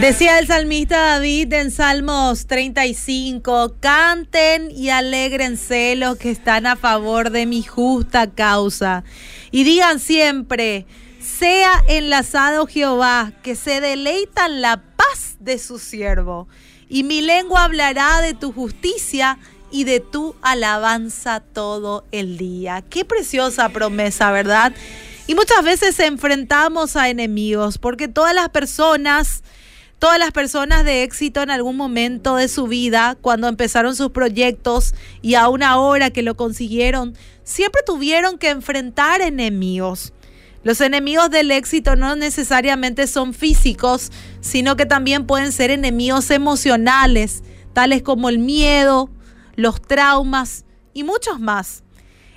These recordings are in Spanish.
Decía el salmista David en Salmos 35, canten y alégrense los que están a favor de mi justa causa. Y digan siempre, sea enlazado Jehová, que se deleita en la paz de su siervo. Y mi lengua hablará de tu justicia y de tu alabanza todo el día. Qué preciosa promesa, ¿verdad? Y muchas veces enfrentamos a enemigos, porque todas las personas Todas las personas de éxito en algún momento de su vida, cuando empezaron sus proyectos y a una hora que lo consiguieron, siempre tuvieron que enfrentar enemigos. Los enemigos del éxito no necesariamente son físicos, sino que también pueden ser enemigos emocionales, tales como el miedo, los traumas y muchos más.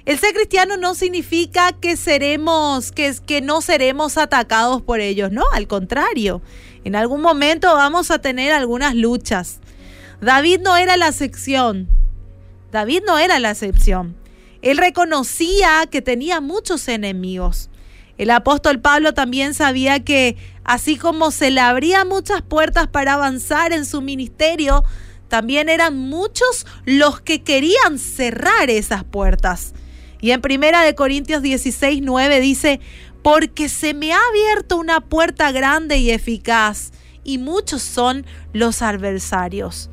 El ser cristiano no significa que seremos que, que no seremos atacados por ellos, no, al contrario. En algún momento vamos a tener algunas luchas. David no era la excepción. David no era la excepción. Él reconocía que tenía muchos enemigos. El apóstol Pablo también sabía que así como se le abrían muchas puertas para avanzar en su ministerio, también eran muchos los que querían cerrar esas puertas. Y en Primera de Corintios 16, 9 dice, porque se me ha abierto una puerta grande y eficaz, y muchos son los adversarios.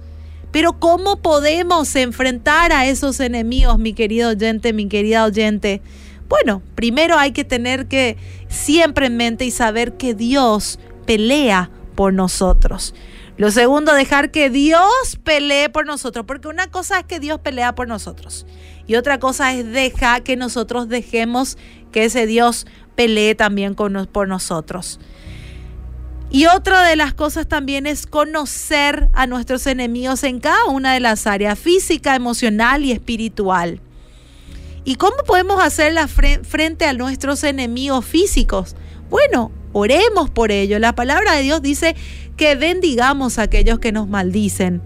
Pero ¿cómo podemos enfrentar a esos enemigos, mi querido oyente, mi querida oyente? Bueno, primero hay que tener que siempre en mente y saber que Dios pelea por nosotros. Lo segundo, dejar que Dios pelee por nosotros, porque una cosa es que Dios pelea por nosotros y otra cosa es dejar que nosotros dejemos que ese Dios pelee también con, por nosotros. Y otra de las cosas también es conocer a nuestros enemigos en cada una de las áreas, física, emocional y espiritual. ¿Y cómo podemos hacerla frente a nuestros enemigos físicos? Bueno, oremos por ello. La palabra de Dios dice que bendigamos a aquellos que nos maldicen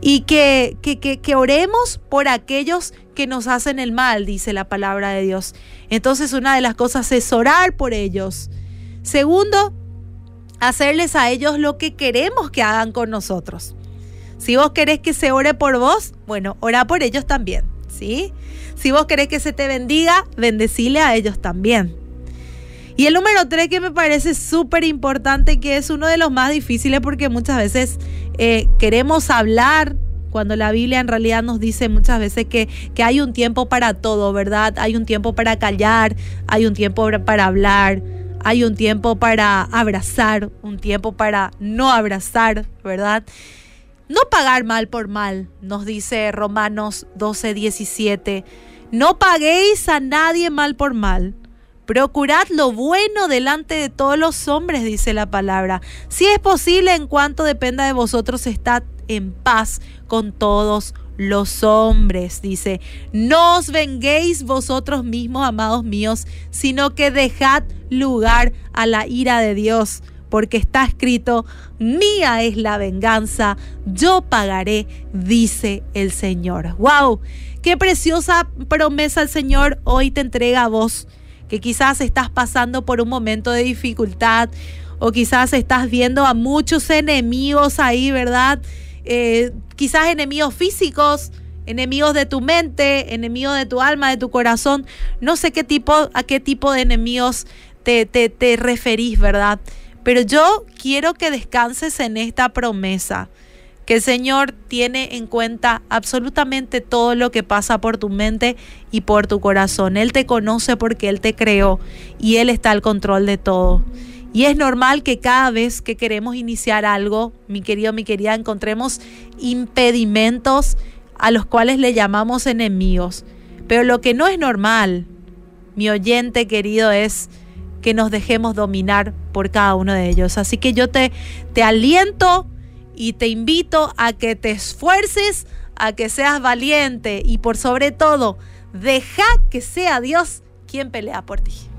y que, que, que, oremos por aquellos que nos hacen el mal, dice la palabra de Dios. Entonces una de las cosas es orar por ellos. Segundo, hacerles a ellos lo que queremos que hagan con nosotros. Si vos querés que se ore por vos, bueno, ora por ellos también, ¿sí? Si vos querés que se te bendiga, bendecile a ellos también. Y el número tres que me parece súper importante, que es uno de los más difíciles porque muchas veces eh, queremos hablar cuando la Biblia en realidad nos dice muchas veces que, que, hay un tiempo para todo, ¿verdad? Hay un tiempo para callar, hay un tiempo para hablar, hay un tiempo para abrazar, un tiempo para no abrazar, ¿verdad? No pagar mal por mal, nos dice Romanos 12, 17. No paguéis a nadie mal por mal. Procurad lo bueno delante de todos los hombres, dice la palabra. Si es posible, en cuanto dependa de vosotros, estad en paz con todos los hombres. Dice, no os venguéis vosotros mismos, amados míos, sino que dejad lugar a la ira de Dios, porque está escrito, mía es la venganza, yo pagaré, dice el Señor. ¡Wow! Qué preciosa promesa el Señor hoy te entrega a vos, que quizás estás pasando por un momento de dificultad o quizás estás viendo a muchos enemigos ahí, ¿verdad? Eh, quizás enemigos físicos, enemigos de tu mente, enemigos de tu alma, de tu corazón. No sé qué tipo, a qué tipo de enemigos te, te, te referís, ¿verdad? Pero yo quiero que descanses en esta promesa, que el Señor tiene en cuenta absolutamente todo lo que pasa por tu mente y por tu corazón. Él te conoce porque Él te creó y Él está al control de todo. Y es normal que cada vez que queremos iniciar algo, mi querido, mi querida, encontremos impedimentos a los cuales le llamamos enemigos. Pero lo que no es normal, mi oyente querido, es que nos dejemos dominar por cada uno de ellos. Así que yo te, te aliento y te invito a que te esfuerces, a que seas valiente y por sobre todo, deja que sea Dios quien pelea por ti.